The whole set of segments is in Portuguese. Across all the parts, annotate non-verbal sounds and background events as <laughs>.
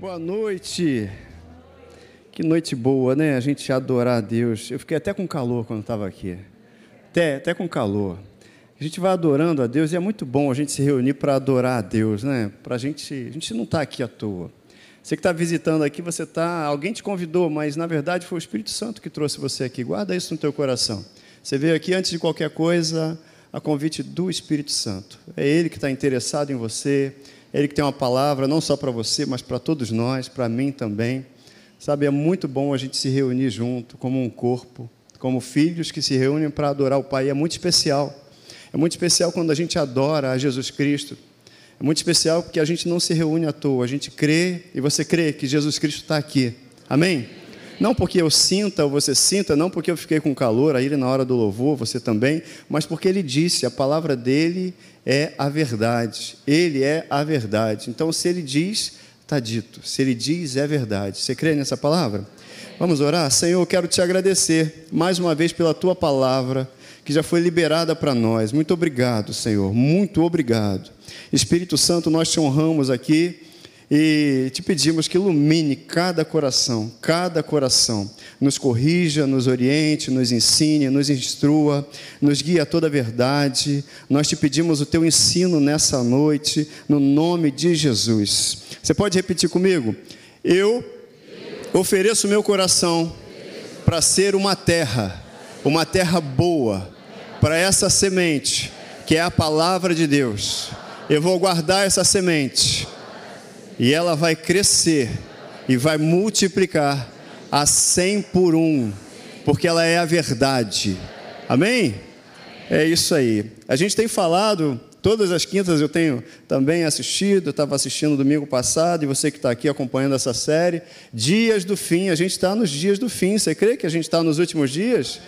Boa noite. Que noite boa, né? A gente adorar a Deus. Eu fiquei até com calor quando estava aqui. Até, até com calor. A gente vai adorando a Deus e é muito bom a gente se reunir para adorar a Deus, né? Pra gente, a gente não está aqui à toa. Você que está visitando aqui, você está, alguém te convidou, mas na verdade foi o Espírito Santo que trouxe você aqui. Guarda isso no teu coração. Você veio aqui antes de qualquer coisa, a convite do Espírito Santo. É Ele que está interessado em você. Ele que tem uma palavra não só para você, mas para todos nós, para mim também. Sabe, é muito bom a gente se reunir junto, como um corpo, como filhos que se reúnem para adorar o Pai. É muito especial. É muito especial quando a gente adora a Jesus Cristo. É muito especial porque a gente não se reúne à toa, a gente crê e você crê que Jesus Cristo está aqui. Amém? Não porque eu sinta ou você sinta, não porque eu fiquei com calor aí na hora do louvor, você também, mas porque ele disse, a palavra dele é a verdade. Ele é a verdade. Então, se ele diz, está dito. Se ele diz, é verdade. Você crê nessa palavra? Vamos orar? Senhor, eu quero te agradecer mais uma vez pela tua palavra que já foi liberada para nós. Muito obrigado, Senhor. Muito obrigado. Espírito Santo, nós te honramos aqui e te pedimos que ilumine cada coração, cada coração. Nos corrija, nos oriente, nos ensine, nos instrua, nos guie a toda a verdade. Nós te pedimos o teu ensino nessa noite, no nome de Jesus. Você pode repetir comigo? Eu ofereço meu coração para ser uma terra, uma terra boa, para essa semente, que é a palavra de Deus. Eu vou guardar essa semente e ela vai crescer e vai multiplicar a cem por um, porque ela é a verdade. Amém? É isso aí. A gente tem falado, todas as quintas eu tenho também assistido, estava assistindo domingo passado, e você que está aqui acompanhando essa série, Dias do Fim, a gente está nos dias do fim. Você crê que a gente está nos últimos dias?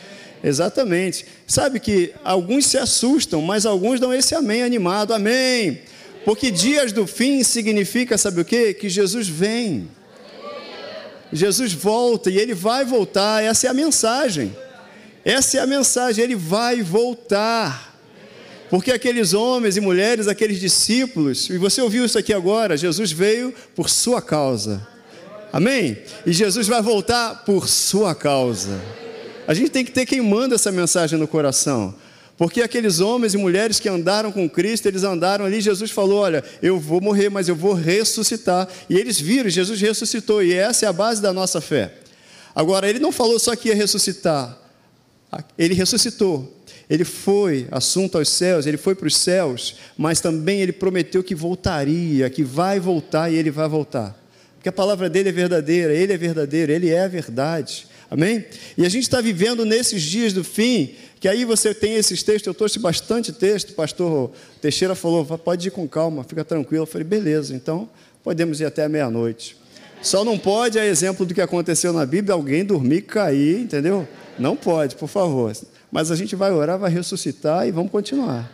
Exatamente. Sabe que alguns se assustam, mas alguns dão esse amém animado, amém. Porque dias do fim significa, sabe o quê? Que Jesus vem. Jesus volta e ele vai voltar. Essa é a mensagem. Essa é a mensagem, ele vai voltar. Porque aqueles homens e mulheres, aqueles discípulos, e você ouviu isso aqui agora, Jesus veio por sua causa. Amém? E Jesus vai voltar por sua causa. A gente tem que ter quem manda essa mensagem no coração. Porque aqueles homens e mulheres que andaram com Cristo, eles andaram ali, Jesus falou: Olha, eu vou morrer, mas eu vou ressuscitar. E eles viram, Jesus ressuscitou, e essa é a base da nossa fé. Agora, ele não falou só que ia ressuscitar, ele ressuscitou. Ele foi assunto aos céus, ele foi para os céus, mas também ele prometeu que voltaria, que vai voltar e ele vai voltar. Porque a palavra dele é verdadeira, ele é verdadeiro, ele é a verdade. Amém? E a gente está vivendo nesses dias do fim, que aí você tem esses textos, eu trouxe bastante texto, pastor Teixeira falou, pode ir com calma, fica tranquilo. Eu falei, beleza, então podemos ir até meia-noite. Só não pode, a exemplo do que aconteceu na Bíblia, alguém dormir e cair, entendeu? Não pode, por favor. Mas a gente vai orar, vai ressuscitar e vamos continuar.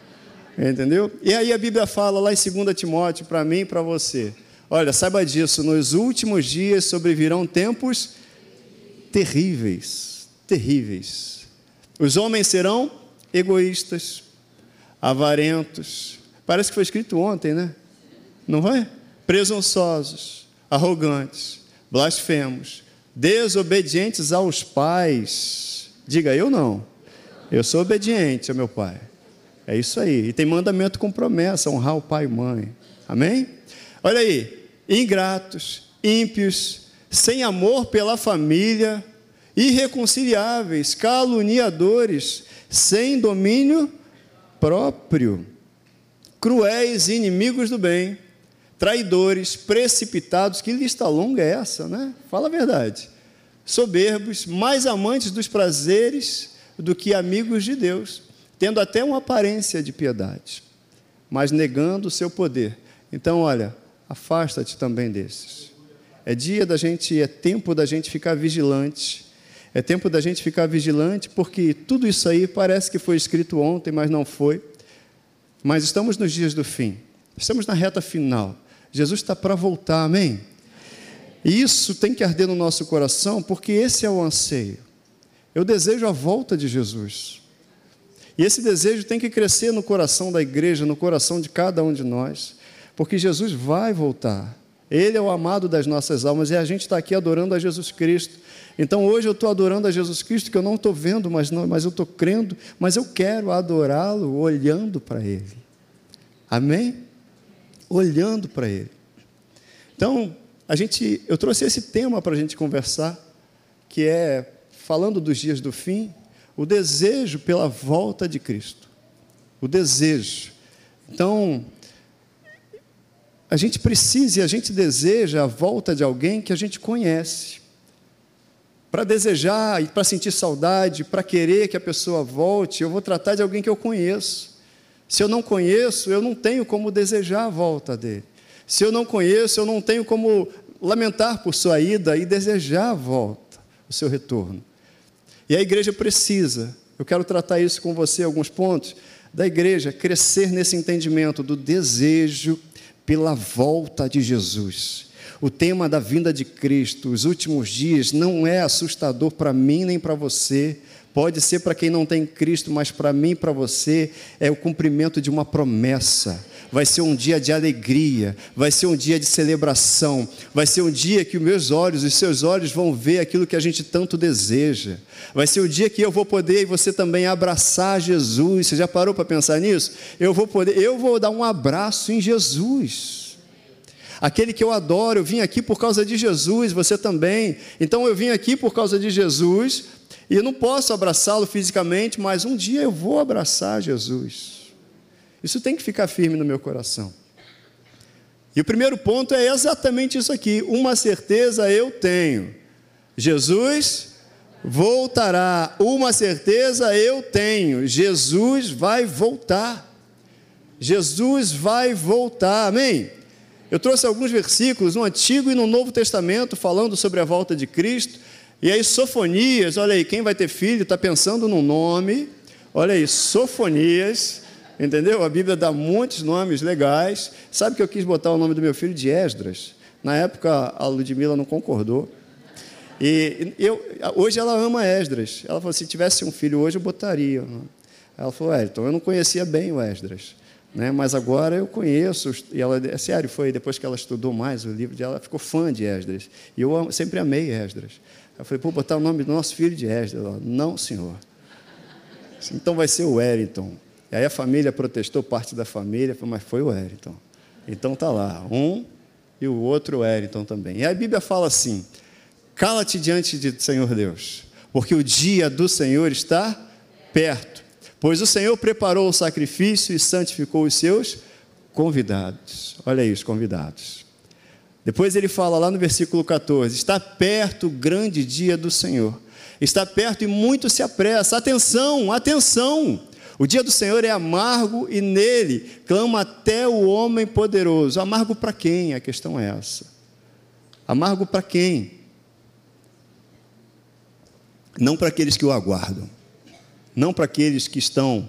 Entendeu? E aí a Bíblia fala lá em 2 Timóteo, para mim e para você. Olha, saiba disso, nos últimos dias sobrevirão tempos terríveis, terríveis. Os homens serão egoístas, avarentos. Parece que foi escrito ontem, né? Não foi? Presunçosos, arrogantes, blasfemos, desobedientes aos pais. Diga eu não. Eu sou obediente ao meu pai. É isso aí. E tem mandamento com promessa, honrar o pai e mãe. Amém? Olha aí, ingratos, ímpios, sem amor pela família, irreconciliáveis, caluniadores, sem domínio próprio, cruéis, inimigos do bem, traidores, precipitados, que lista longa é essa, né? Fala a verdade. Soberbos, mais amantes dos prazeres do que amigos de Deus, tendo até uma aparência de piedade, mas negando o seu poder. Então, olha, afasta-te também desses. É dia da gente, é tempo da gente ficar vigilante. É tempo da gente ficar vigilante, porque tudo isso aí parece que foi escrito ontem, mas não foi. Mas estamos nos dias do fim. Estamos na reta final. Jesus está para voltar, amém? E isso tem que arder no nosso coração, porque esse é o anseio. Eu desejo a volta de Jesus. E esse desejo tem que crescer no coração da igreja, no coração de cada um de nós, porque Jesus vai voltar. Ele é o amado das nossas almas e a gente está aqui adorando a Jesus Cristo. Então hoje eu estou adorando a Jesus Cristo, que eu não estou vendo, mas, não, mas eu estou crendo, mas eu quero adorá-lo olhando para Ele. Amém? Olhando para Ele. Então, a gente, eu trouxe esse tema para a gente conversar, que é, falando dos dias do fim, o desejo pela volta de Cristo. O desejo. Então, a gente precisa e a gente deseja a volta de alguém que a gente conhece. Para desejar e para sentir saudade, para querer que a pessoa volte, eu vou tratar de alguém que eu conheço. Se eu não conheço, eu não tenho como desejar a volta dele. Se eu não conheço, eu não tenho como lamentar por sua ida e desejar a volta, o seu retorno. E a igreja precisa, eu quero tratar isso com você, alguns pontos, da igreja crescer nesse entendimento do desejo pela volta de Jesus. O tema da vinda de Cristo, os últimos dias, não é assustador para mim nem para você. Pode ser para quem não tem Cristo, mas para mim e para você é o cumprimento de uma promessa vai ser um dia de alegria, vai ser um dia de celebração, vai ser um dia que meus olhos, os seus olhos vão ver aquilo que a gente tanto deseja. Vai ser o dia que eu vou poder e você também abraçar Jesus. Você já parou para pensar nisso? Eu vou poder, eu vou dar um abraço em Jesus. Aquele que eu adoro, eu vim aqui por causa de Jesus, você também. Então eu vim aqui por causa de Jesus, e eu não posso abraçá-lo fisicamente, mas um dia eu vou abraçar Jesus. Isso tem que ficar firme no meu coração. E o primeiro ponto é exatamente isso aqui: uma certeza eu tenho. Jesus voltará. Uma certeza eu tenho: Jesus vai voltar. Jesus vai voltar. Amém? Eu trouxe alguns versículos no Antigo e no Novo Testamento falando sobre a volta de Cristo. E aí, Sofonias, olha aí, quem vai ter filho está pensando no nome. Olha aí, Sofonias Entendeu? A Bíblia dá muitos nomes legais. Sabe que eu quis botar o nome do meu filho de Esdras? Na época, a Ludmilla não concordou. E eu, hoje ela ama Esdras. Ela falou: se tivesse um filho hoje, eu botaria. Ela falou: é, então eu não conhecia bem o Esdras. Né? Mas agora eu conheço. E ela, é sério, foi depois que ela estudou mais o livro ela ficou fã de Esdras. E eu sempre amei Esdras. Eu falei: pô, botar o nome do nosso filho de Esdras. Ela, não, senhor. Então vai ser o Wellington. E aí a família protestou, parte da família, mas foi o Wellington. Então tá lá, um e o outro Wellington também. E a Bíblia fala assim: cala-te diante do Senhor Deus, porque o dia do Senhor está perto. Pois o Senhor preparou o sacrifício e santificou os seus convidados. Olha aí, os convidados. Depois ele fala lá no versículo 14: Está perto o grande dia do Senhor. Está perto e muito se apressa. Atenção, atenção! O dia do Senhor é amargo e nele clama até o homem poderoso. Amargo para quem? A questão é essa. Amargo para quem? Não para aqueles que o aguardam, não para aqueles que estão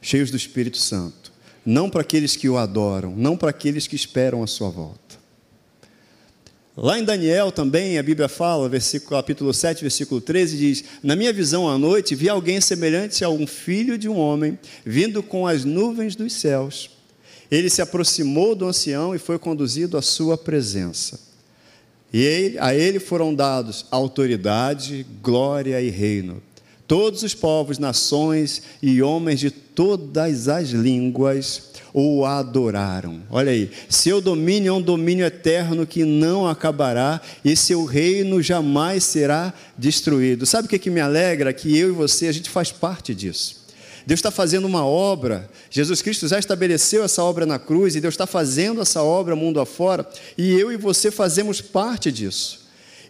cheios do Espírito Santo, não para aqueles que o adoram, não para aqueles que esperam a sua volta. Lá em Daniel também, a Bíblia fala, versículo, capítulo 7, versículo 13, diz: Na minha visão à noite, vi alguém semelhante a um filho de um homem, vindo com as nuvens dos céus. Ele se aproximou do ancião e foi conduzido à sua presença. E a ele foram dados autoridade, glória e reino. Todos os povos, nações e homens de todas as línguas o adoraram. Olha aí, seu domínio é um domínio eterno que não acabará e seu reino jamais será destruído. Sabe o que, que me alegra? Que eu e você, a gente faz parte disso. Deus está fazendo uma obra, Jesus Cristo já estabeleceu essa obra na cruz e Deus está fazendo essa obra mundo afora e eu e você fazemos parte disso.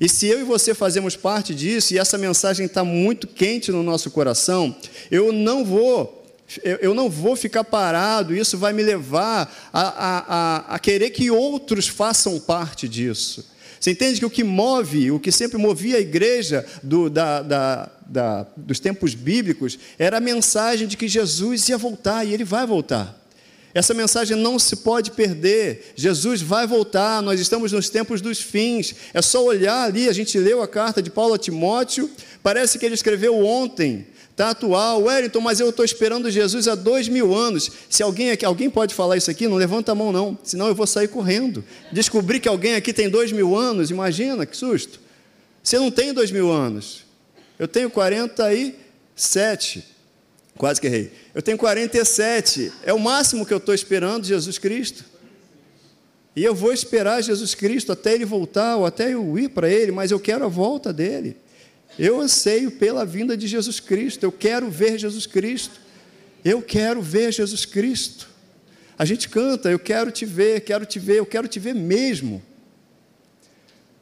E se eu e você fazemos parte disso e essa mensagem está muito quente no nosso coração, eu não vou eu não vou ficar parado, isso vai me levar a, a, a, a, querer que outros façam parte disso. Você entende que o que move, o que sempre movia a igreja do, da, da, da, dos tempos bíblicos, era a mensagem de que Jesus ia voltar e ele vai voltar. Essa mensagem não se pode perder. Jesus vai voltar, nós estamos nos tempos dos fins. É só olhar ali, a gente leu a carta de Paulo a Timóteo, parece que ele escreveu ontem, está atual. Wellington, mas eu estou esperando Jesus há dois mil anos. Se alguém aqui, alguém pode falar isso aqui, não levanta a mão não, senão eu vou sair correndo. Descobrir que alguém aqui tem dois mil anos, imagina, que susto. Você não tem dois mil anos. Eu tenho 47. Quase que errei. Eu tenho 47. É o máximo que eu estou esperando Jesus Cristo. E eu vou esperar Jesus Cristo até ele voltar, ou até eu ir para ele, mas eu quero a volta dele. Eu anseio pela vinda de Jesus Cristo. Eu quero ver Jesus Cristo. Eu quero ver Jesus Cristo. A gente canta, eu quero te ver, quero te ver, eu quero te ver mesmo.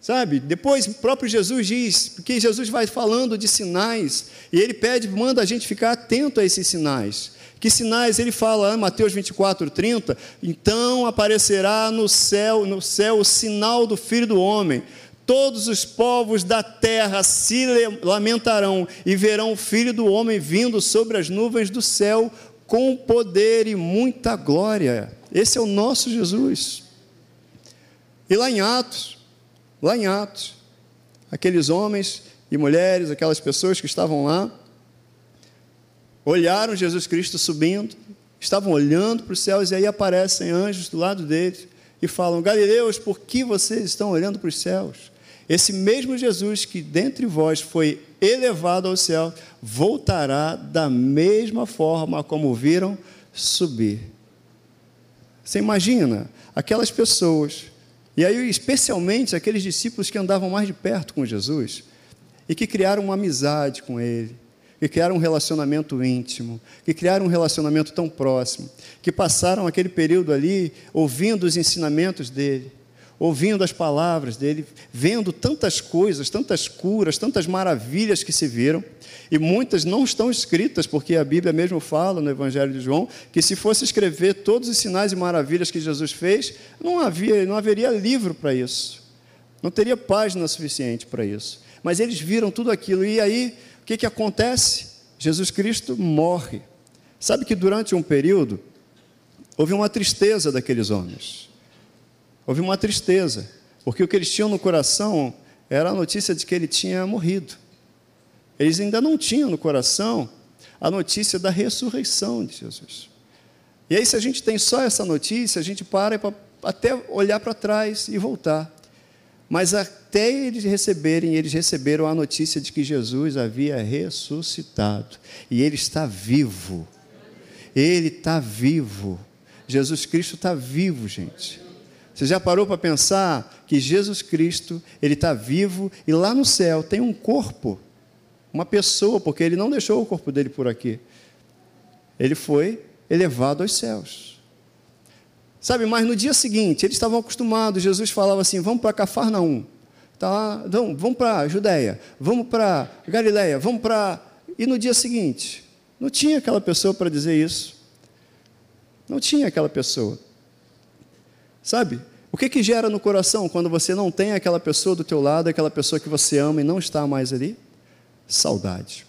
Sabe? Depois o próprio Jesus diz, porque Jesus vai falando de sinais, e ele pede, manda a gente ficar atento a esses sinais. Que sinais ele fala, em Mateus 24, 30? Então aparecerá no céu, no céu o sinal do Filho do Homem. Todos os povos da terra se lamentarão e verão o Filho do Homem vindo sobre as nuvens do céu com poder e muita glória. Esse é o nosso Jesus. E lá em Atos, lá em Atos, aqueles homens e mulheres, aquelas pessoas que estavam lá, olharam Jesus Cristo subindo, estavam olhando para os céus e aí aparecem anjos do lado deles e falam: Galileus, por que vocês estão olhando para os céus? Esse mesmo Jesus que dentre vós foi elevado ao céu, voltará da mesma forma como viram subir. Você imagina aquelas pessoas e aí, especialmente aqueles discípulos que andavam mais de perto com Jesus e que criaram uma amizade com Ele, que criaram um relacionamento íntimo, que criaram um relacionamento tão próximo, que passaram aquele período ali ouvindo os ensinamentos dele, ouvindo as palavras dele, vendo tantas coisas, tantas curas, tantas maravilhas que se viram, e muitas não estão escritas, porque a Bíblia mesmo fala no Evangelho de João que se fosse escrever todos os sinais e maravilhas que Jesus fez, não havia, não haveria livro para isso. Não teria página suficiente para isso. Mas eles viram tudo aquilo e aí o que que acontece? Jesus Cristo morre. Sabe que durante um período houve uma tristeza daqueles homens houve uma tristeza, porque o que eles tinham no coração era a notícia de que ele tinha morrido. Eles ainda não tinham no coração a notícia da ressurreição de Jesus. E aí, se a gente tem só essa notícia, a gente para até olhar para trás e voltar. Mas até eles receberem, eles receberam a notícia de que Jesus havia ressuscitado. E ele está vivo. Ele está vivo. Jesus Cristo está vivo, gente. Você já parou para pensar que Jesus Cristo, ele está vivo e lá no céu tem um corpo, uma pessoa, porque ele não deixou o corpo dele por aqui. Ele foi elevado aos céus. Sabe, mas no dia seguinte, eles estavam acostumados, Jesus falava assim: vamos para Cafarnaum, tá, vamos, vamos para Judéia, vamos para Galiléia, vamos para. E no dia seguinte, não tinha aquela pessoa para dizer isso. Não tinha aquela pessoa. Sabe? O que, que gera no coração quando você não tem aquela pessoa do teu lado, aquela pessoa que você ama e não está mais ali? Saudade.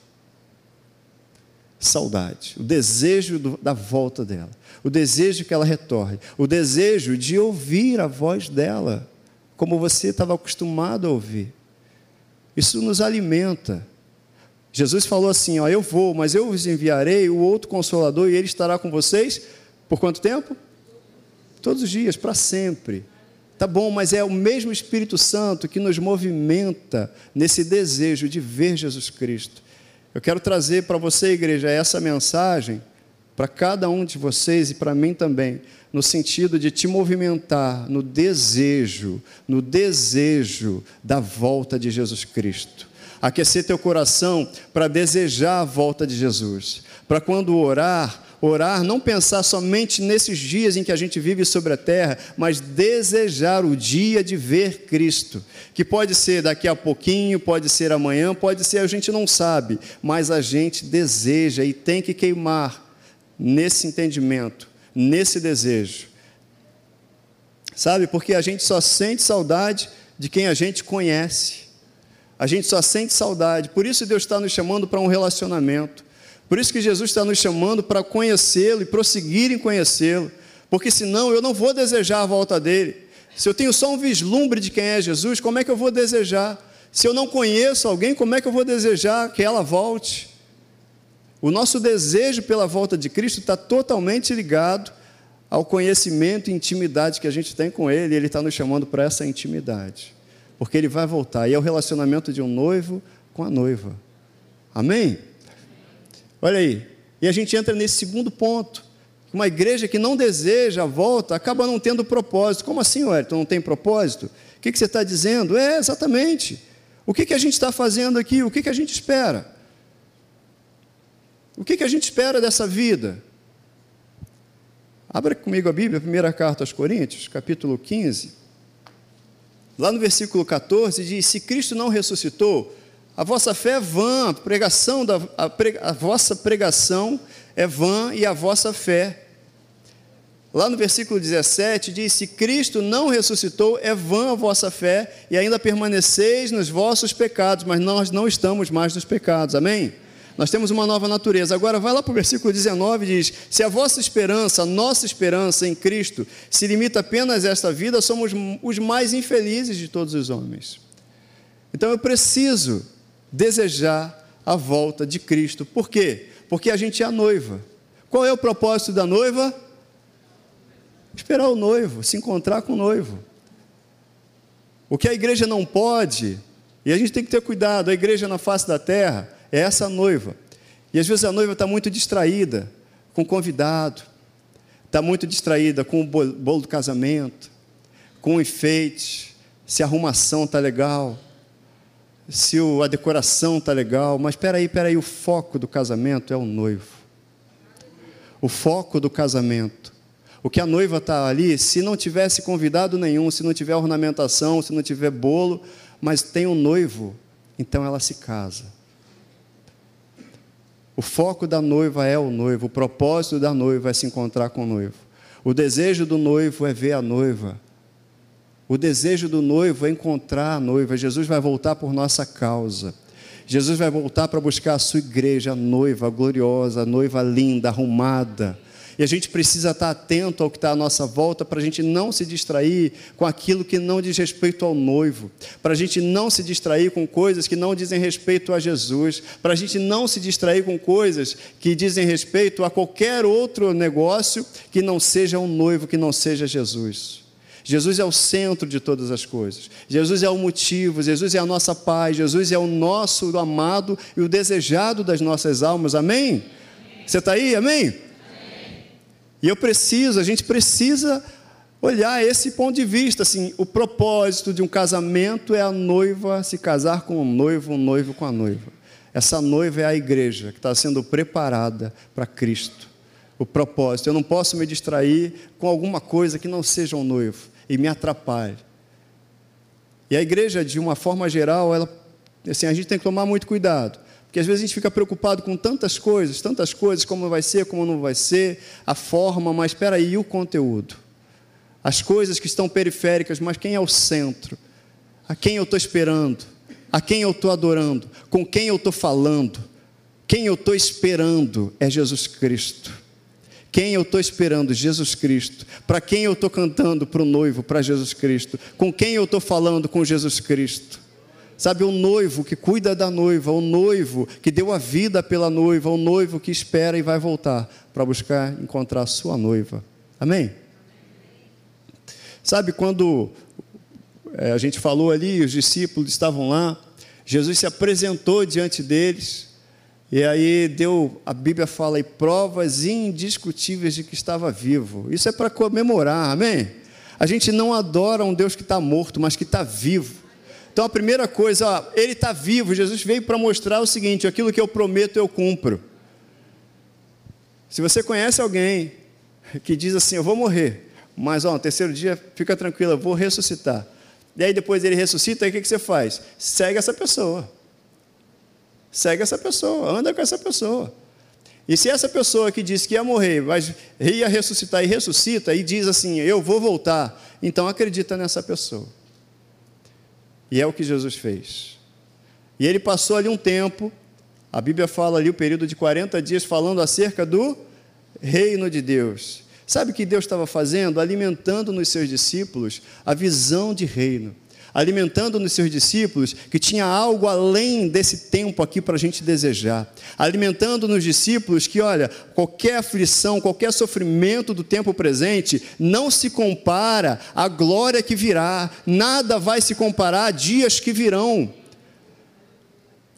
Saudade. O desejo do, da volta dela. O desejo que ela retorne. O desejo de ouvir a voz dela, como você estava acostumado a ouvir. Isso nos alimenta. Jesus falou assim: ó, Eu vou, mas eu vos enviarei o outro consolador e ele estará com vocês por quanto tempo? Todos os dias, para sempre. Tá bom, mas é o mesmo Espírito Santo que nos movimenta nesse desejo de ver Jesus Cristo. Eu quero trazer para você, igreja, essa mensagem para cada um de vocês e para mim também, no sentido de te movimentar no desejo, no desejo da volta de Jesus Cristo. Aquecer teu coração para desejar a volta de Jesus, para quando orar, Orar, não pensar somente nesses dias em que a gente vive sobre a terra, mas desejar o dia de ver Cristo, que pode ser daqui a pouquinho, pode ser amanhã, pode ser a gente não sabe, mas a gente deseja e tem que queimar nesse entendimento, nesse desejo. Sabe, porque a gente só sente saudade de quem a gente conhece. A gente só sente saudade. Por isso Deus está nos chamando para um relacionamento. Por isso que Jesus está nos chamando para conhecê-lo e prosseguir em conhecê-lo, Porque senão eu não vou desejar a volta dele. Se eu tenho só um vislumbre de quem é Jesus, como é que eu vou desejar? Se eu não conheço alguém, como é que eu vou desejar que ela volte? O nosso desejo pela volta de Cristo está totalmente ligado ao conhecimento e intimidade que a gente tem com Ele, e Ele está nos chamando para essa intimidade, porque Ele vai voltar, e é o relacionamento de um noivo com a noiva. Amém? Olha aí, e a gente entra nesse segundo ponto. Uma igreja que não deseja a volta acaba não tendo propósito. Como assim, Wellington? Não tem propósito? O que, você está dizendo? É, exatamente. O que, que a gente está fazendo aqui? O que, que a gente espera? O que, que a gente espera dessa vida? Abra comigo a Bíblia, a primeira carta aos Coríntios, capítulo 15. Lá no versículo 14 diz: Se Cristo não ressuscitou, a vossa fé é vã, a pregação da a, a vossa pregação é vã e a vossa fé. Lá no versículo 17 diz: Se Cristo não ressuscitou, é vã a vossa fé e ainda permaneceis nos vossos pecados, mas nós não estamos mais nos pecados. Amém? Nós temos uma nova natureza. Agora vai lá para o versículo 19 diz: Se a vossa esperança, a nossa esperança em Cristo, se limita apenas a esta vida, somos os mais infelizes de todos os homens. Então eu preciso desejar a volta de Cristo. Por quê? Porque a gente é a noiva. Qual é o propósito da noiva? Esperar o noivo, se encontrar com o noivo. O que a igreja não pode, e a gente tem que ter cuidado, a igreja na face da terra é essa noiva. E às vezes a noiva está muito distraída com o convidado, está muito distraída com o bolo do casamento, com o enfeite, se a arrumação está legal, se a decoração está legal, mas espera aí, espera aí, o foco do casamento é o noivo. O foco do casamento. O que a noiva está ali, se não tivesse convidado nenhum, se não tiver ornamentação, se não tiver bolo, mas tem um noivo, então ela se casa. O foco da noiva é o noivo, o propósito da noiva é se encontrar com o noivo. O desejo do noivo é ver a noiva. O desejo do noivo é encontrar a noiva. Jesus vai voltar por nossa causa. Jesus vai voltar para buscar a sua igreja, a noiva gloriosa, a noiva linda, arrumada. E a gente precisa estar atento ao que está à nossa volta para a gente não se distrair com aquilo que não diz respeito ao noivo, para a gente não se distrair com coisas que não dizem respeito a Jesus, para a gente não se distrair com coisas que dizem respeito a qualquer outro negócio que não seja um noivo, que não seja Jesus. Jesus é o centro de todas as coisas. Jesus é o motivo, Jesus é a nossa paz, Jesus é o nosso amado e o desejado das nossas almas. Amém? Amém. Você está aí? Amém? Amém? E eu preciso, a gente precisa olhar esse ponto de vista, assim, o propósito de um casamento é a noiva se casar com o noivo, o noivo com a noiva. Essa noiva é a igreja que está sendo preparada para Cristo. O propósito. Eu não posso me distrair com alguma coisa que não seja um noivo e me atrapalhe. E a igreja, de uma forma geral, ela, assim, a gente tem que tomar muito cuidado. Porque às vezes a gente fica preocupado com tantas coisas, tantas coisas, como vai ser, como não vai ser, a forma, mas espera aí, o conteúdo? As coisas que estão periféricas, mas quem é o centro? A quem eu estou esperando? A quem eu estou adorando? Com quem eu estou falando? Quem eu estou esperando é Jesus Cristo. Quem eu estou esperando? Jesus Cristo. Para quem eu estou cantando? Para o noivo, para Jesus Cristo. Com quem eu estou falando? Com Jesus Cristo. Sabe, o noivo que cuida da noiva, o noivo que deu a vida pela noiva, o noivo que espera e vai voltar para buscar encontrar a sua noiva. Amém? Sabe, quando é, a gente falou ali, os discípulos estavam lá, Jesus se apresentou diante deles e aí deu, a Bíblia fala aí, provas indiscutíveis de que estava vivo. Isso é para comemorar, amém? A gente não adora um Deus que está morto, mas que está vivo. Então a primeira coisa, ó, ele está vivo. Jesus veio para mostrar o seguinte: aquilo que eu prometo eu cumpro. Se você conhece alguém que diz assim, eu vou morrer, mas ó, no terceiro dia, fica tranquilo, eu vou ressuscitar. E aí depois ele ressuscita, aí o que, que você faz? Segue essa pessoa. Segue essa pessoa, anda com essa pessoa. E se essa pessoa que disse que ia morrer, mas ia ressuscitar e ressuscita e diz assim: Eu vou voltar, então acredita nessa pessoa. E é o que Jesus fez. E ele passou ali um tempo, a Bíblia fala ali o período de 40 dias, falando acerca do reino de Deus. Sabe o que Deus estava fazendo? Alimentando nos seus discípulos a visão de reino alimentando nos seus discípulos que tinha algo além desse tempo aqui para a gente desejar, alimentando nos discípulos que, olha, qualquer aflição, qualquer sofrimento do tempo presente não se compara à glória que virá, nada vai se comparar a dias que virão.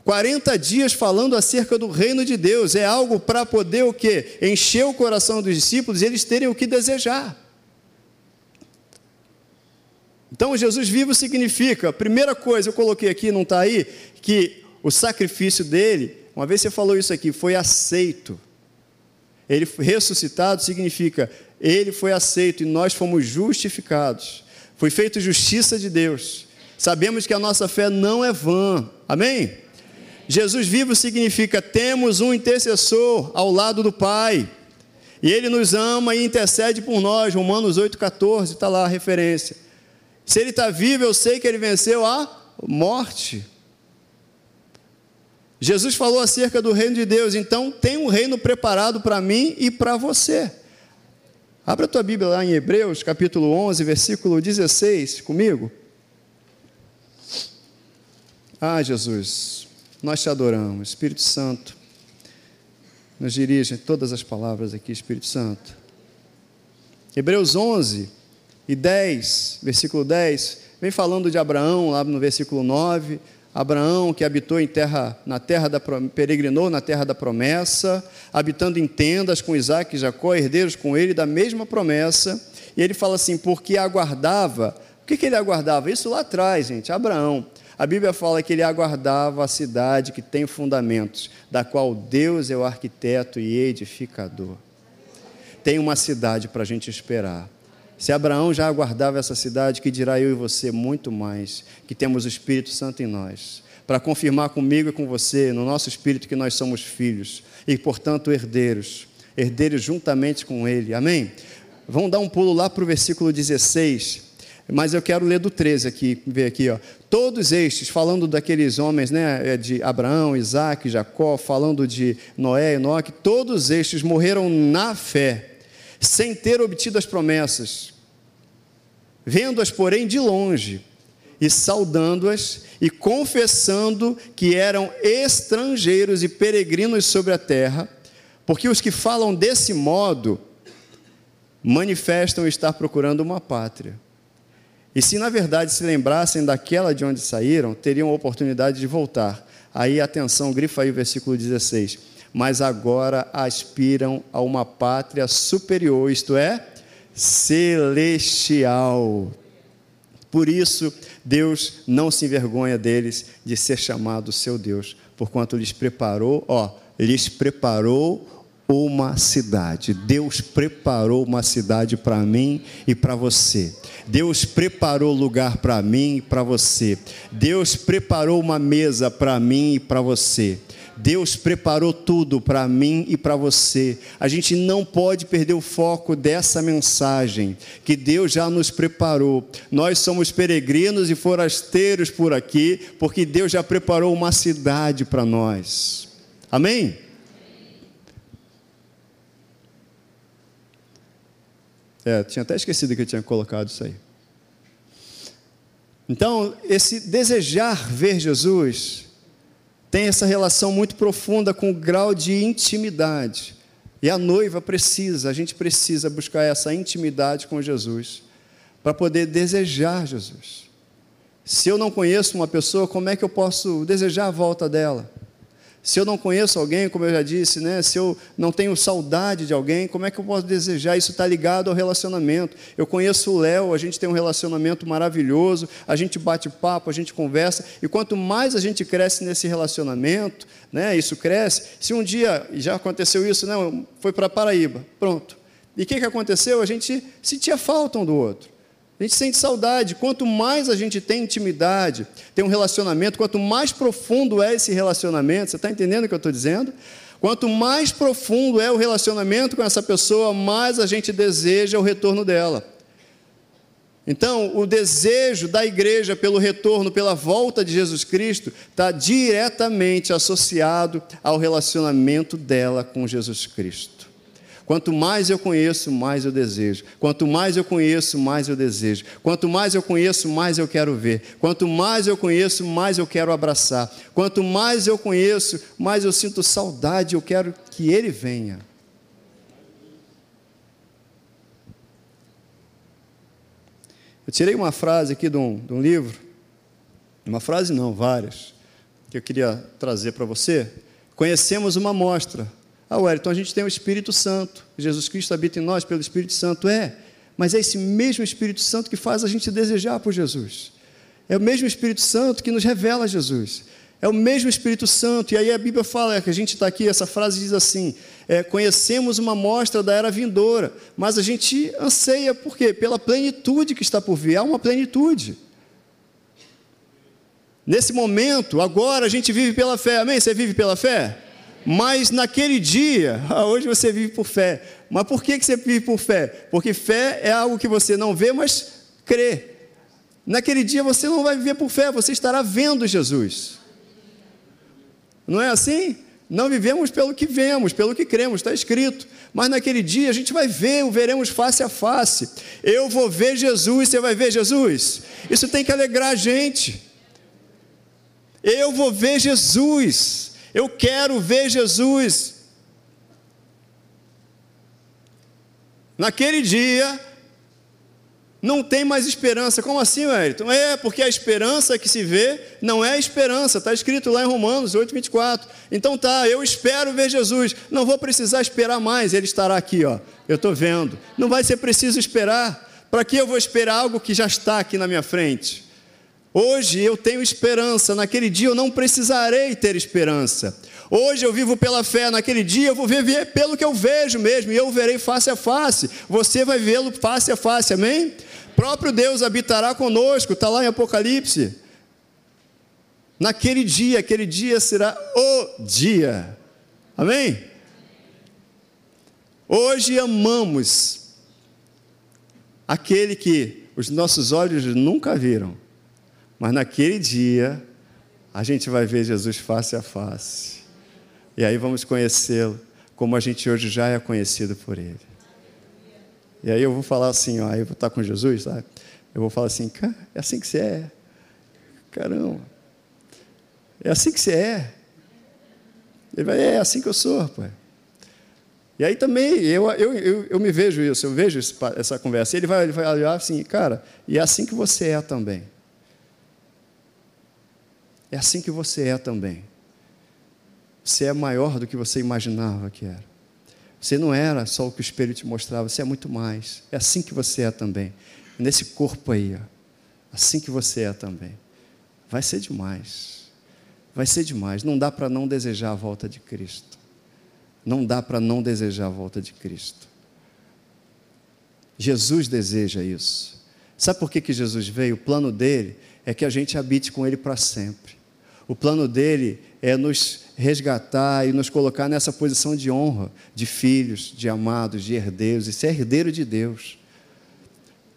40 dias falando acerca do reino de Deus, é algo para poder o quê? Encher o coração dos discípulos e eles terem o que desejar. Então, Jesus vivo significa, primeira coisa, eu coloquei aqui, não está aí, que o sacrifício dele, uma vez você falou isso aqui, foi aceito. Ele ressuscitado significa, ele foi aceito e nós fomos justificados. Foi feita justiça de Deus. Sabemos que a nossa fé não é vã. Amém? Jesus vivo significa temos um intercessor ao lado do Pai. E ele nos ama e intercede por nós. Romanos 8,14 está lá a referência. Se ele está vivo, eu sei que ele venceu a morte. Jesus falou acerca do reino de Deus, então tem um reino preparado para mim e para você. Abra a tua Bíblia lá em Hebreus, capítulo 11, versículo 16, comigo. Ah, Jesus, nós te adoramos, Espírito Santo. Nos dirige todas as palavras aqui, Espírito Santo. Hebreus 11, e 10, versículo 10, vem falando de Abraão, lá no versículo 9. Abraão que habitou em terra, na terra da peregrinou na terra da promessa, habitando em tendas com Isaac e Jacó, herdeiros com ele da mesma promessa. E ele fala assim: porque aguardava. O que, que ele aguardava? Isso lá atrás, gente, Abraão. A Bíblia fala que ele aguardava a cidade que tem fundamentos, da qual Deus é o arquiteto e edificador. Tem uma cidade para a gente esperar. Se Abraão já aguardava essa cidade, que dirá eu e você muito mais, que temos o Espírito Santo em nós, para confirmar comigo e com você, no nosso espírito, que nós somos filhos e, portanto, herdeiros, herdeiros juntamente com Ele. Amém? Vamos dar um pulo lá para o versículo 16, mas eu quero ler do 13 aqui, ver aqui, ó. Todos estes, falando daqueles homens, né, é de Abraão, Isaac, Jacó, falando de Noé, Enoque, todos estes morreram na fé sem ter obtido as promessas, vendo-as, porém, de longe, e saudando-as, e confessando que eram estrangeiros e peregrinos sobre a terra, porque os que falam desse modo manifestam estar procurando uma pátria. E se na verdade se lembrassem daquela de onde saíram, teriam a oportunidade de voltar. Aí, atenção, grifa aí o versículo 16 mas agora aspiram a uma pátria superior, isto é, celestial. Por isso, Deus não se envergonha deles de ser chamado seu Deus, porquanto lhes preparou, ó, lhes preparou uma cidade. Deus preparou uma cidade para mim e para você. Deus preparou lugar para mim e para você. Deus preparou uma mesa para mim e para você. Deus preparou tudo para mim e para você. A gente não pode perder o foco dessa mensagem, que Deus já nos preparou. Nós somos peregrinos e forasteiros por aqui, porque Deus já preparou uma cidade para nós. Amém? É, tinha até esquecido que eu tinha colocado isso aí. Então, esse desejar ver Jesus tem essa relação muito profunda com o grau de intimidade. E a noiva precisa, a gente precisa buscar essa intimidade com Jesus para poder desejar Jesus. Se eu não conheço uma pessoa, como é que eu posso desejar a volta dela? Se eu não conheço alguém, como eu já disse, né? se eu não tenho saudade de alguém, como é que eu posso desejar? Isso está ligado ao relacionamento. Eu conheço o Léo, a gente tem um relacionamento maravilhoso, a gente bate papo, a gente conversa, e quanto mais a gente cresce nesse relacionamento, né? isso cresce. Se um dia, já aconteceu isso, né? foi para Paraíba, pronto. E o que, que aconteceu? A gente sentia falta um do outro. A gente sente saudade. Quanto mais a gente tem intimidade, tem um relacionamento, quanto mais profundo é esse relacionamento, você está entendendo o que eu estou dizendo? Quanto mais profundo é o relacionamento com essa pessoa, mais a gente deseja o retorno dela. Então, o desejo da igreja pelo retorno, pela volta de Jesus Cristo, está diretamente associado ao relacionamento dela com Jesus Cristo. Quanto mais eu conheço, mais eu desejo. Quanto mais eu conheço, mais eu desejo. Quanto mais eu conheço, mais eu quero ver. Quanto mais eu conheço, mais eu quero abraçar. Quanto mais eu conheço, mais eu sinto saudade, eu quero que Ele venha. Eu tirei uma frase aqui de um, de um livro, uma frase não, várias, que eu queria trazer para você. Conhecemos uma amostra. Ah, ué, então a gente tem o Espírito Santo. Jesus Cristo habita em nós pelo Espírito Santo. É, mas é esse mesmo Espírito Santo que faz a gente desejar por Jesus. É o mesmo Espírito Santo que nos revela Jesus. É o mesmo Espírito Santo. E aí a Bíblia fala que a gente está aqui, essa frase diz assim: é, conhecemos uma mostra da era vindoura, mas a gente anseia, por quê? Pela plenitude que está por vir. Há uma plenitude. Nesse momento, agora a gente vive pela fé. Amém? Você vive pela fé? Mas naquele dia, <laughs> hoje você vive por fé. Mas por que você vive por fé? Porque fé é algo que você não vê, mas crê. Naquele dia você não vai viver por fé, você estará vendo Jesus. Não é assim? Não vivemos pelo que vemos, pelo que cremos, está escrito. Mas naquele dia a gente vai ver, o veremos face a face. Eu vou ver Jesus, você vai ver Jesus. Isso tem que alegrar a gente. Eu vou ver Jesus. Eu quero ver Jesus. Naquele dia, não tem mais esperança. Como assim, Wellington? É, porque a esperança que se vê não é esperança, está escrito lá em Romanos 8, 24. Então tá, eu espero ver Jesus, não vou precisar esperar mais, ele estará aqui, ó. Eu estou vendo. Não vai ser preciso esperar. Para que eu vou esperar algo que já está aqui na minha frente? Hoje eu tenho esperança, naquele dia eu não precisarei ter esperança. Hoje eu vivo pela fé, naquele dia eu vou viver pelo que eu vejo mesmo, e eu verei face a face. Você vai vê-lo face a face, amém? próprio Deus habitará conosco, está lá em Apocalipse. Naquele dia, aquele dia será o dia. Amém? Hoje amamos aquele que os nossos olhos nunca viram, mas naquele dia a gente vai ver Jesus face a face. E aí vamos conhecê-lo como a gente hoje já é conhecido por ele. E aí eu vou falar assim, ó, eu vou estar com Jesus, sabe? Eu vou falar assim, cara, é assim que você é. Caramba. É assim que você é. Ele vai, é assim que eu sou, pai. E aí também, eu, eu, eu, eu me vejo isso, eu vejo essa conversa. Ele vai, ele vai olhar assim, cara, e é assim que você é também. É assim que você é também. Você é maior do que você imaginava que era. Você não era só o que o espelho te mostrava, você é muito mais. É assim que você é também. Nesse corpo aí, ó. assim que você é também. Vai ser demais. Vai ser demais. Não dá para não desejar a volta de Cristo. Não dá para não desejar a volta de Cristo. Jesus deseja isso. Sabe por que, que Jesus veio? O plano dele é que a gente habite com ele para sempre. O plano dele é nos resgatar e nos colocar nessa posição de honra, de filhos, de amados, de herdeiros, e ser herdeiro de Deus.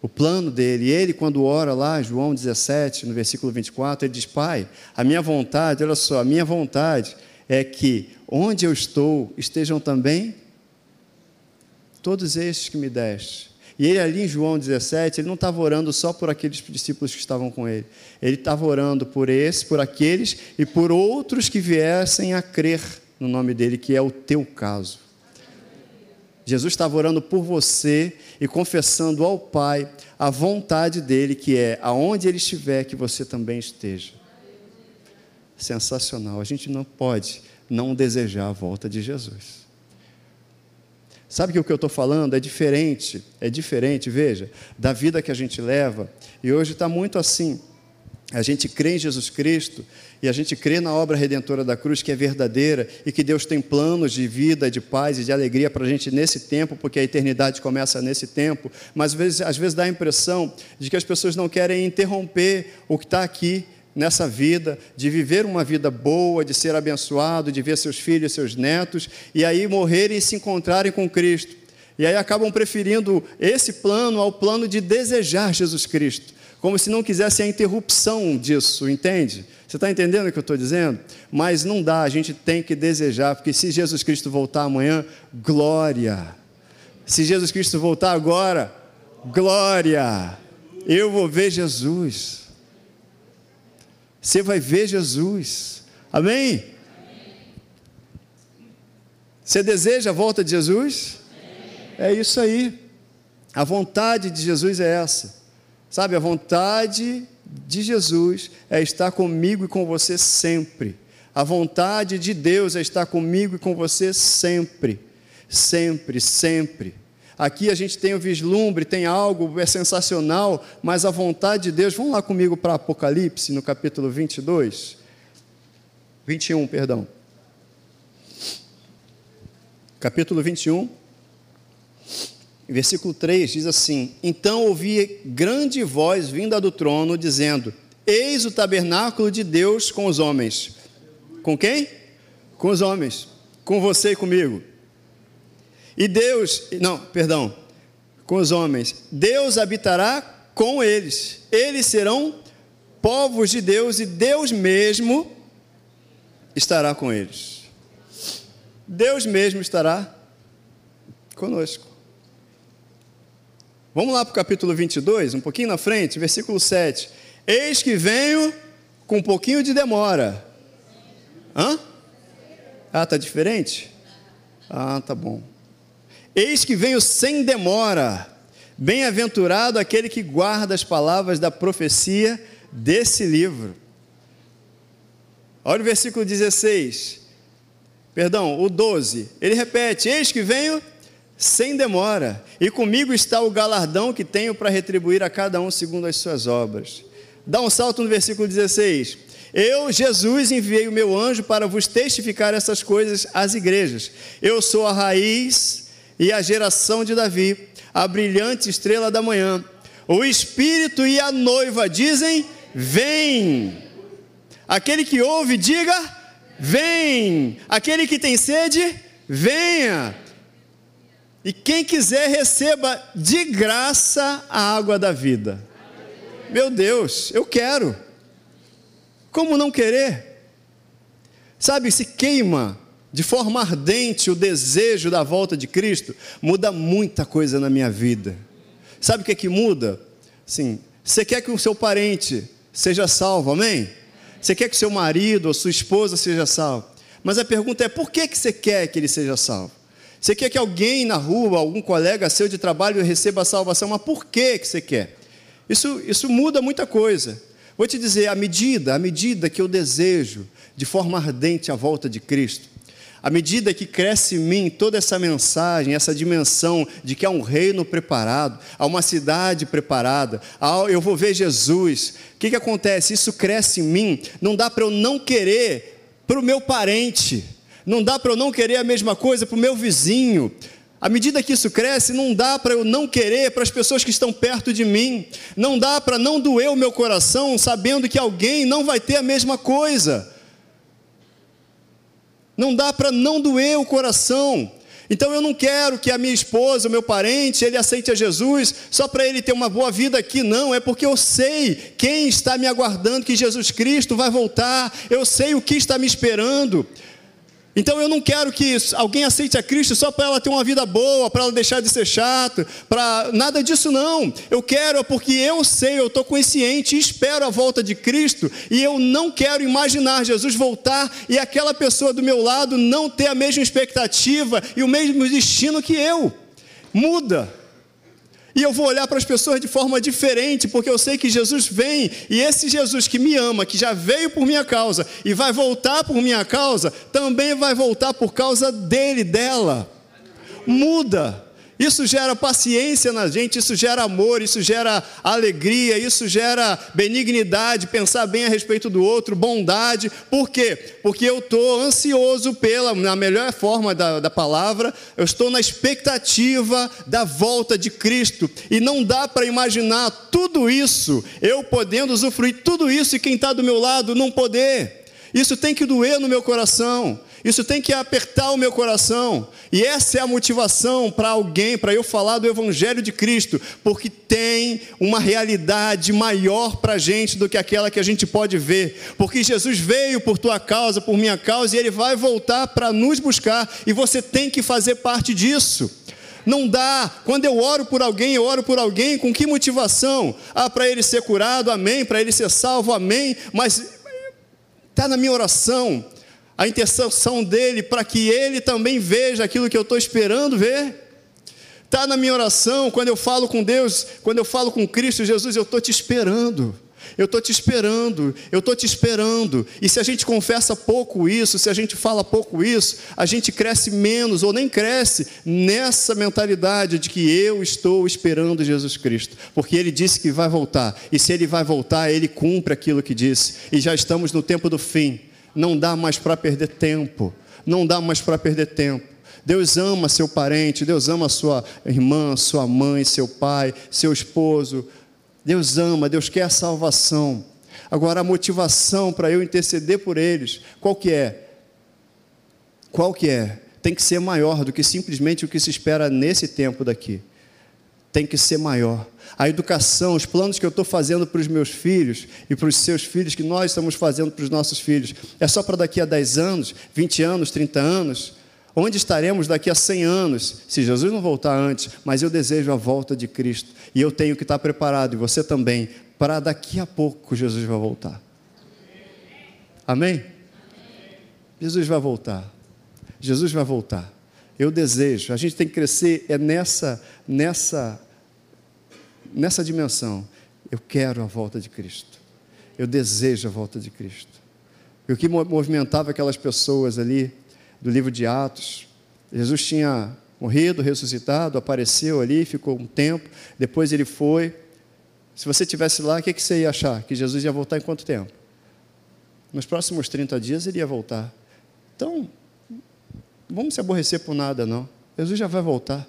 O plano dele, ele quando ora lá, João 17, no versículo 24, ele diz: Pai, a minha vontade, olha só, a minha vontade é que onde eu estou estejam também todos estes que me deste e ele ali em João 17, ele não estava orando só por aqueles discípulos que estavam com ele. Ele estava orando por esses, por aqueles e por outros que viessem a crer no nome dele, que é o teu caso. Jesus estava orando por você e confessando ao Pai a vontade dele, que é aonde ele estiver, que você também esteja. Sensacional. A gente não pode não desejar a volta de Jesus. Sabe que o que eu estou falando é diferente, é diferente, veja, da vida que a gente leva. E hoje está muito assim. A gente crê em Jesus Cristo e a gente crê na obra redentora da cruz, que é verdadeira e que Deus tem planos de vida, de paz e de alegria para a gente nesse tempo, porque a eternidade começa nesse tempo. Mas às vezes, às vezes dá a impressão de que as pessoas não querem interromper o que está aqui nessa vida, de viver uma vida boa, de ser abençoado, de ver seus filhos, seus netos, e aí morrerem e se encontrarem com Cristo. E aí acabam preferindo esse plano ao plano de desejar Jesus Cristo, como se não quisesse a interrupção disso, entende? Você está entendendo o que eu estou dizendo? Mas não dá, a gente tem que desejar, porque se Jesus Cristo voltar amanhã, glória, Se Jesus Cristo voltar agora, glória! Eu vou ver Jesus. Você vai ver Jesus. Amém? Você deseja a volta de Jesus? É isso aí. A vontade de Jesus é essa. Sabe, a vontade de Jesus é estar comigo e com você sempre. A vontade de Deus é estar comigo e com você sempre. Sempre, sempre. Aqui a gente tem o vislumbre, tem algo, é sensacional, mas a vontade de Deus. Vamos lá comigo para Apocalipse, no capítulo 22. 21, perdão. Capítulo 21, versículo 3 diz assim: Então ouvi grande voz vinda do trono, dizendo: Eis o tabernáculo de Deus com os homens. Com quem? Com os homens. Com você e comigo. E Deus, não, perdão, com os homens. Deus habitará com eles. Eles serão povos de Deus e Deus mesmo estará com eles. Deus mesmo estará conosco. Vamos lá para o capítulo 22, um pouquinho na frente, versículo 7. Eis que venho com um pouquinho de demora. Hã? Ah, tá diferente? Ah, tá bom. Eis que venho sem demora. Bem-aventurado aquele que guarda as palavras da profecia desse livro. Olha o versículo 16. Perdão, o 12. Ele repete: Eis que venho sem demora, e comigo está o galardão que tenho para retribuir a cada um segundo as suas obras. Dá um salto no versículo 16. Eu, Jesus, enviei o meu anjo para vos testificar essas coisas às igrejas. Eu sou a raiz e a geração de Davi, a brilhante estrela da manhã. O Espírito e a noiva dizem: Vem. Aquele que ouve, diga: Vem. Aquele que tem sede, venha. E quem quiser, receba de graça a água da vida. Meu Deus, eu quero. Como não querer? Sabe, se queima de forma ardente o desejo da volta de Cristo, muda muita coisa na minha vida. Sabe o que é que muda? Sim, você quer que o seu parente seja salvo, amém? Você quer que seu marido ou sua esposa seja salvo. Mas a pergunta é: por que, que você quer que ele seja salvo? Você quer que alguém na rua, algum colega seu de trabalho receba a salvação, mas por que, que você quer? Isso, isso muda muita coisa. Vou te dizer, à medida, à medida que eu desejo de forma ardente a volta de Cristo, à medida que cresce em mim toda essa mensagem, essa dimensão de que há um reino preparado, há uma cidade preparada, eu vou ver Jesus, o que, que acontece? Isso cresce em mim, não dá para eu não querer para o meu parente, não dá para eu não querer a mesma coisa para o meu vizinho, à medida que isso cresce, não dá para eu não querer para as pessoas que estão perto de mim, não dá para não doer o meu coração sabendo que alguém não vai ter a mesma coisa. Não dá para não doer o coração. Então eu não quero que a minha esposa, o meu parente, ele aceite a Jesus só para ele ter uma boa vida aqui, não. É porque eu sei quem está me aguardando, que Jesus Cristo vai voltar. Eu sei o que está me esperando. Então eu não quero que alguém aceite a Cristo só para ela ter uma vida boa, para ela deixar de ser chato, para nada disso não. Eu quero porque eu sei, eu estou consciente, espero a volta de Cristo e eu não quero imaginar Jesus voltar e aquela pessoa do meu lado não ter a mesma expectativa e o mesmo destino que eu. Muda. E eu vou olhar para as pessoas de forma diferente, porque eu sei que Jesus vem, e esse Jesus que me ama, que já veio por minha causa e vai voltar por minha causa, também vai voltar por causa dele, dela. Muda. Isso gera paciência na gente, isso gera amor, isso gera alegria, isso gera benignidade, pensar bem a respeito do outro, bondade. Por quê? Porque eu estou ansioso pela, na melhor forma da, da palavra, eu estou na expectativa da volta de Cristo. E não dá para imaginar tudo isso, eu podendo usufruir tudo isso e quem está do meu lado não poder. Isso tem que doer no meu coração. Isso tem que apertar o meu coração. E essa é a motivação para alguém, para eu falar do Evangelho de Cristo, porque tem uma realidade maior para a gente do que aquela que a gente pode ver. Porque Jesus veio por tua causa, por minha causa, e Ele vai voltar para nos buscar, e você tem que fazer parte disso. Não dá. Quando eu oro por alguém, eu oro por alguém com que motivação? Ah, para ele ser curado, amém. Para ele ser salvo, amém. Mas está na minha oração a intercessão dele para que ele também veja aquilo que eu estou esperando ver. Está na minha oração, quando eu falo com Deus, quando eu falo com Cristo Jesus, eu estou te esperando. Eu estou te esperando, eu estou te esperando. E se a gente confessa pouco isso, se a gente fala pouco isso, a gente cresce menos ou nem cresce nessa mentalidade de que eu estou esperando Jesus Cristo, porque Ele disse que vai voltar. E se Ele vai voltar, Ele cumpre aquilo que disse. E já estamos no tempo do fim. Não dá mais para perder tempo. Não dá mais para perder tempo. Deus ama seu parente, Deus ama sua irmã, sua mãe, seu pai, seu esposo. Deus ama, Deus quer a salvação. Agora a motivação para eu interceder por eles, qual que é? Qual que é? Tem que ser maior do que simplesmente o que se espera nesse tempo daqui. Tem que ser maior. A educação, os planos que eu estou fazendo para os meus filhos e para os seus filhos, que nós estamos fazendo para os nossos filhos, é só para daqui a 10 anos, 20 anos, 30 anos? Onde estaremos daqui a 100 anos, se Jesus não voltar antes? Mas eu desejo a volta de Cristo e eu tenho que estar preparado, e você também, para daqui a pouco Jesus vai voltar. Amém? Jesus vai voltar. Jesus vai voltar. Eu desejo. A gente tem que crescer é nessa nessa nessa dimensão. Eu quero a volta de Cristo. Eu desejo a volta de Cristo. E o que movimentava aquelas pessoas ali do livro de Atos. Jesus tinha morrido, ressuscitado, apareceu ali, ficou um tempo, depois ele foi. Se você tivesse lá, o que você ia achar? Que Jesus ia voltar em quanto tempo? Nos próximos 30 dias ele ia voltar. Então, vamos se aborrecer por nada, não. Jesus já vai voltar.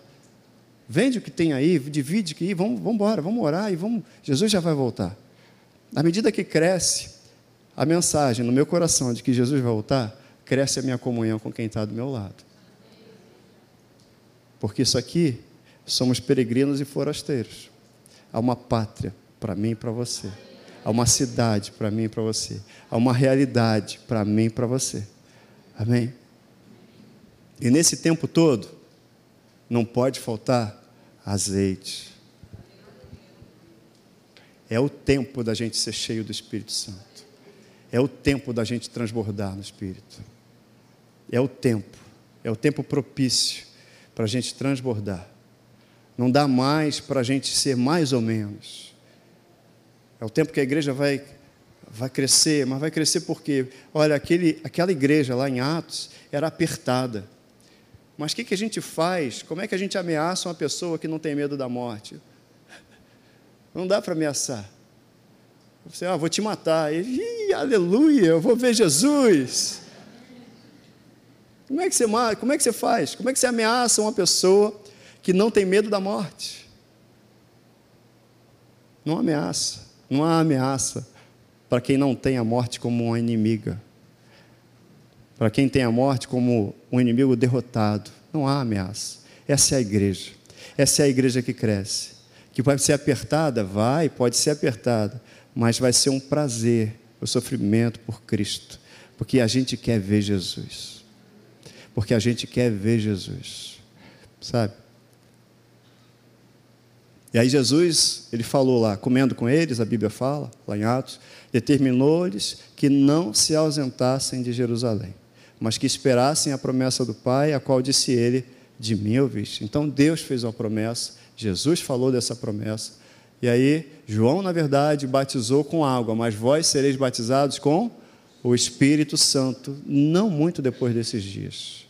Vende o que tem aí, divide que vamos, vamos embora, vamos orar e vamos. Jesus já vai voltar. À medida que cresce a mensagem no meu coração de que Jesus vai voltar, cresce a minha comunhão com quem está do meu lado. Porque isso aqui somos peregrinos e forasteiros. Há uma pátria para mim e para você. Há uma cidade para mim e para você. Há uma realidade para mim e para você. Amém? E nesse tempo todo, não pode faltar azeite. É o tempo da gente ser cheio do Espírito Santo. É o tempo da gente transbordar no Espírito. É o tempo, é o tempo propício para a gente transbordar. Não dá mais para a gente ser mais ou menos. É o tempo que a igreja vai, vai crescer, mas vai crescer porque, olha, aquele, aquela igreja lá em Atos era apertada. Mas o que, que a gente faz? Como é que a gente ameaça uma pessoa que não tem medo da morte? Não dá para ameaçar. Você, ah, vou te matar. E, aleluia, eu vou ver Jesus. Como é que você como é que você faz? Como é que você ameaça uma pessoa que não tem medo da morte? Não ameaça. Não há ameaça para quem não tem a morte como uma inimiga. Para quem tem a morte como um inimigo derrotado. Não há ameaça. Essa é a igreja. Essa é a igreja que cresce. Que pode ser apertada? Vai, pode ser apertada. Mas vai ser um prazer o sofrimento por Cristo. Porque a gente quer ver Jesus porque a gente quer ver Jesus, sabe? E aí Jesus, ele falou lá, comendo com eles, a Bíblia fala, lá em Atos, determinou-lhes que não se ausentassem de Jerusalém, mas que esperassem a promessa do Pai, a qual disse ele, de mim ouviste. Então Deus fez uma promessa, Jesus falou dessa promessa, e aí João, na verdade, batizou com água, mas vós sereis batizados com o Espírito Santo, não muito depois desses dias.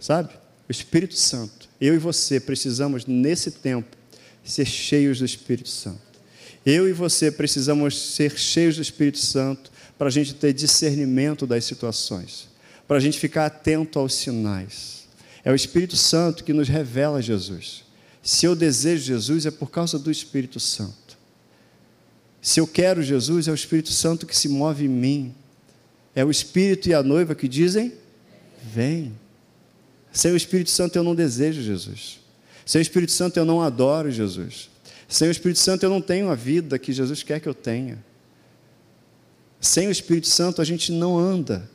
Sabe? O Espírito Santo. Eu e você precisamos, nesse tempo, ser cheios do Espírito Santo. Eu e você precisamos ser cheios do Espírito Santo para a gente ter discernimento das situações, para a gente ficar atento aos sinais. É o Espírito Santo que nos revela Jesus. Se eu desejo Jesus, é por causa do Espírito Santo. Se eu quero Jesus, é o Espírito Santo que se move em mim. É o Espírito e a noiva que dizem: Vem. Sem o Espírito Santo eu não desejo Jesus. Sem o Espírito Santo eu não adoro Jesus. Sem o Espírito Santo eu não tenho a vida que Jesus quer que eu tenha. Sem o Espírito Santo a gente não anda,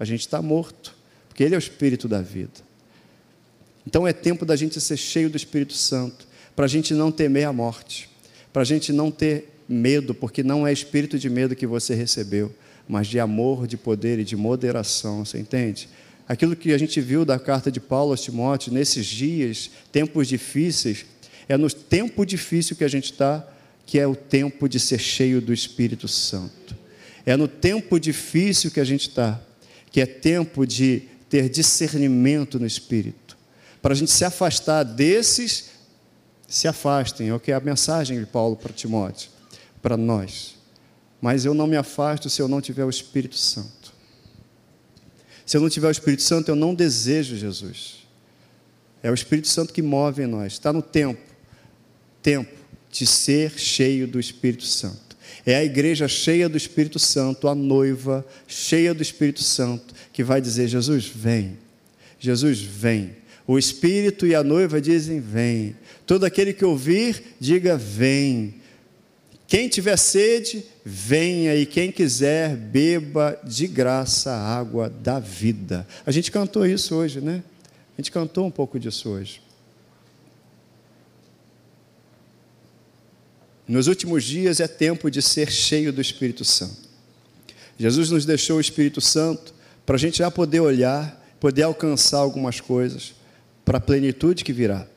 a gente está morto, porque Ele é o Espírito da vida. Então é tempo da gente ser cheio do Espírito Santo, para a gente não temer a morte, para a gente não ter medo, porque não é espírito de medo que você recebeu, mas de amor, de poder e de moderação, você entende? Aquilo que a gente viu da carta de Paulo aos Timóteo, nesses dias, tempos difíceis, é no tempo difícil que a gente está, que é o tempo de ser cheio do Espírito Santo. É no tempo difícil que a gente está, que é tempo de ter discernimento no Espírito. Para a gente se afastar desses, se afastem, é o que é a mensagem de Paulo para Timóteo, para nós. Mas eu não me afasto se eu não tiver o Espírito Santo. Se eu não tiver o Espírito Santo, eu não desejo Jesus. É o Espírito Santo que move em nós. Está no tempo, tempo de ser cheio do Espírito Santo. É a igreja cheia do Espírito Santo, a noiva cheia do Espírito Santo, que vai dizer: Jesus, vem. Jesus, vem. O Espírito e a noiva dizem: vem. Todo aquele que ouvir, diga: vem. Quem tiver sede, venha, e quem quiser, beba de graça a água da vida. A gente cantou isso hoje, né? A gente cantou um pouco disso hoje. Nos últimos dias é tempo de ser cheio do Espírito Santo. Jesus nos deixou o Espírito Santo para a gente já poder olhar, poder alcançar algumas coisas para a plenitude que virá.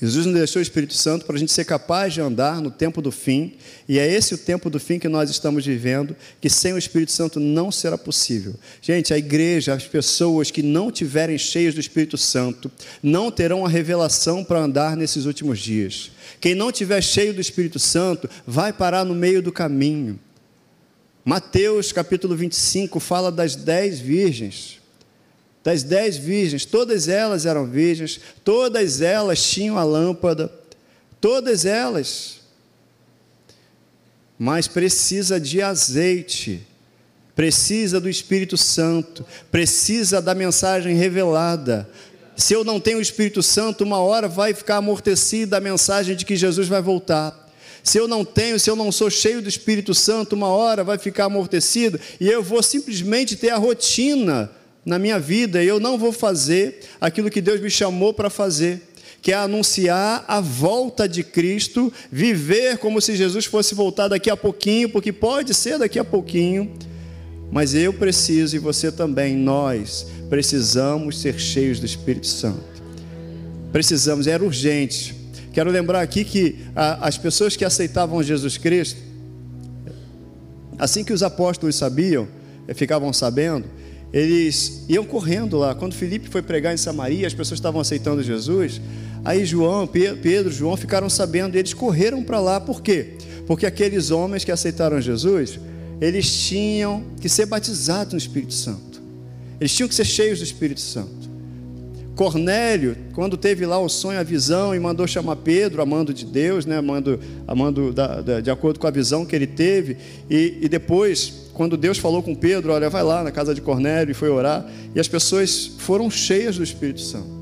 Jesus nos deixou o Espírito Santo para a gente ser capaz de andar no tempo do fim, e é esse o tempo do fim que nós estamos vivendo, que sem o Espírito Santo não será possível. Gente, a igreja, as pessoas que não tiverem cheias do Espírito Santo, não terão a revelação para andar nesses últimos dias. Quem não tiver cheio do Espírito Santo, vai parar no meio do caminho. Mateus capítulo 25 fala das dez virgens das dez virgens, todas elas eram virgens, todas elas tinham a lâmpada, todas elas. Mas precisa de azeite, precisa do Espírito Santo, precisa da mensagem revelada. Se eu não tenho o Espírito Santo, uma hora vai ficar amortecida a mensagem de que Jesus vai voltar. Se eu não tenho, se eu não sou cheio do Espírito Santo, uma hora vai ficar amortecido e eu vou simplesmente ter a rotina na minha vida e eu não vou fazer aquilo que Deus me chamou para fazer, que é anunciar a volta de Cristo, viver como se Jesus fosse voltar daqui a pouquinho, porque pode ser daqui a pouquinho, mas eu preciso e você também, nós precisamos ser cheios do Espírito Santo. Precisamos, era urgente. Quero lembrar aqui que a, as pessoas que aceitavam Jesus Cristo, assim que os apóstolos sabiam, eh, ficavam sabendo, eles iam correndo lá. Quando Felipe foi pregar em Samaria, as pessoas estavam aceitando Jesus. Aí João, Pedro, João ficaram sabendo e eles correram para lá. Por quê? Porque aqueles homens que aceitaram Jesus, eles tinham que ser batizados no Espírito Santo. Eles tinham que ser cheios do Espírito Santo. Cornélio, quando teve lá o sonho, a visão, e mandou chamar Pedro, amando de Deus, né? amando, amando da, da, de acordo com a visão que ele teve, e, e depois quando Deus falou com Pedro, olha, vai lá na casa de Cornélio e foi orar, e as pessoas foram cheias do Espírito Santo.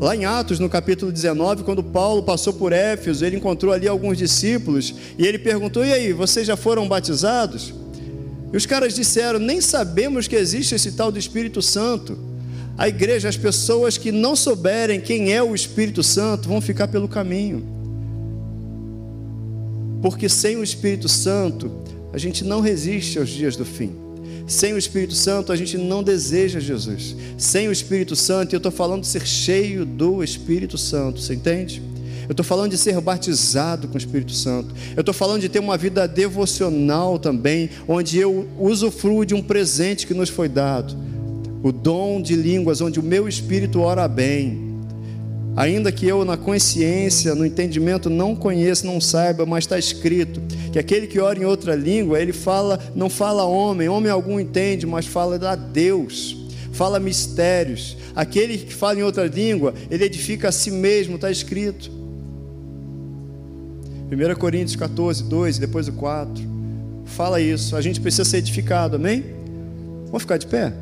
Lá em Atos, no capítulo 19, quando Paulo passou por Éfeso, ele encontrou ali alguns discípulos e ele perguntou: E aí, vocês já foram batizados? E os caras disseram: Nem sabemos que existe esse tal do Espírito Santo. A igreja, as pessoas que não souberem quem é o Espírito Santo, vão ficar pelo caminho. Porque sem o Espírito Santo, a gente não resiste aos dias do fim. Sem o Espírito Santo, a gente não deseja Jesus. Sem o Espírito Santo, eu estou falando de ser cheio do Espírito Santo, você entende? Eu estou falando de ser batizado com o Espírito Santo. Eu estou falando de ter uma vida devocional também, onde eu usufruo de um presente que nos foi dado. O dom de línguas, onde o meu espírito ora bem Ainda que eu, na consciência, no entendimento, não conheça, não saiba, mas está escrito que aquele que ora em outra língua, ele fala, não fala homem, homem algum entende, mas fala a Deus, fala mistérios. Aquele que fala em outra língua, ele edifica a si mesmo, está escrito. 1 Coríntios 14, 2, depois o 4. Fala isso. A gente precisa ser edificado, amém? Vamos ficar de pé?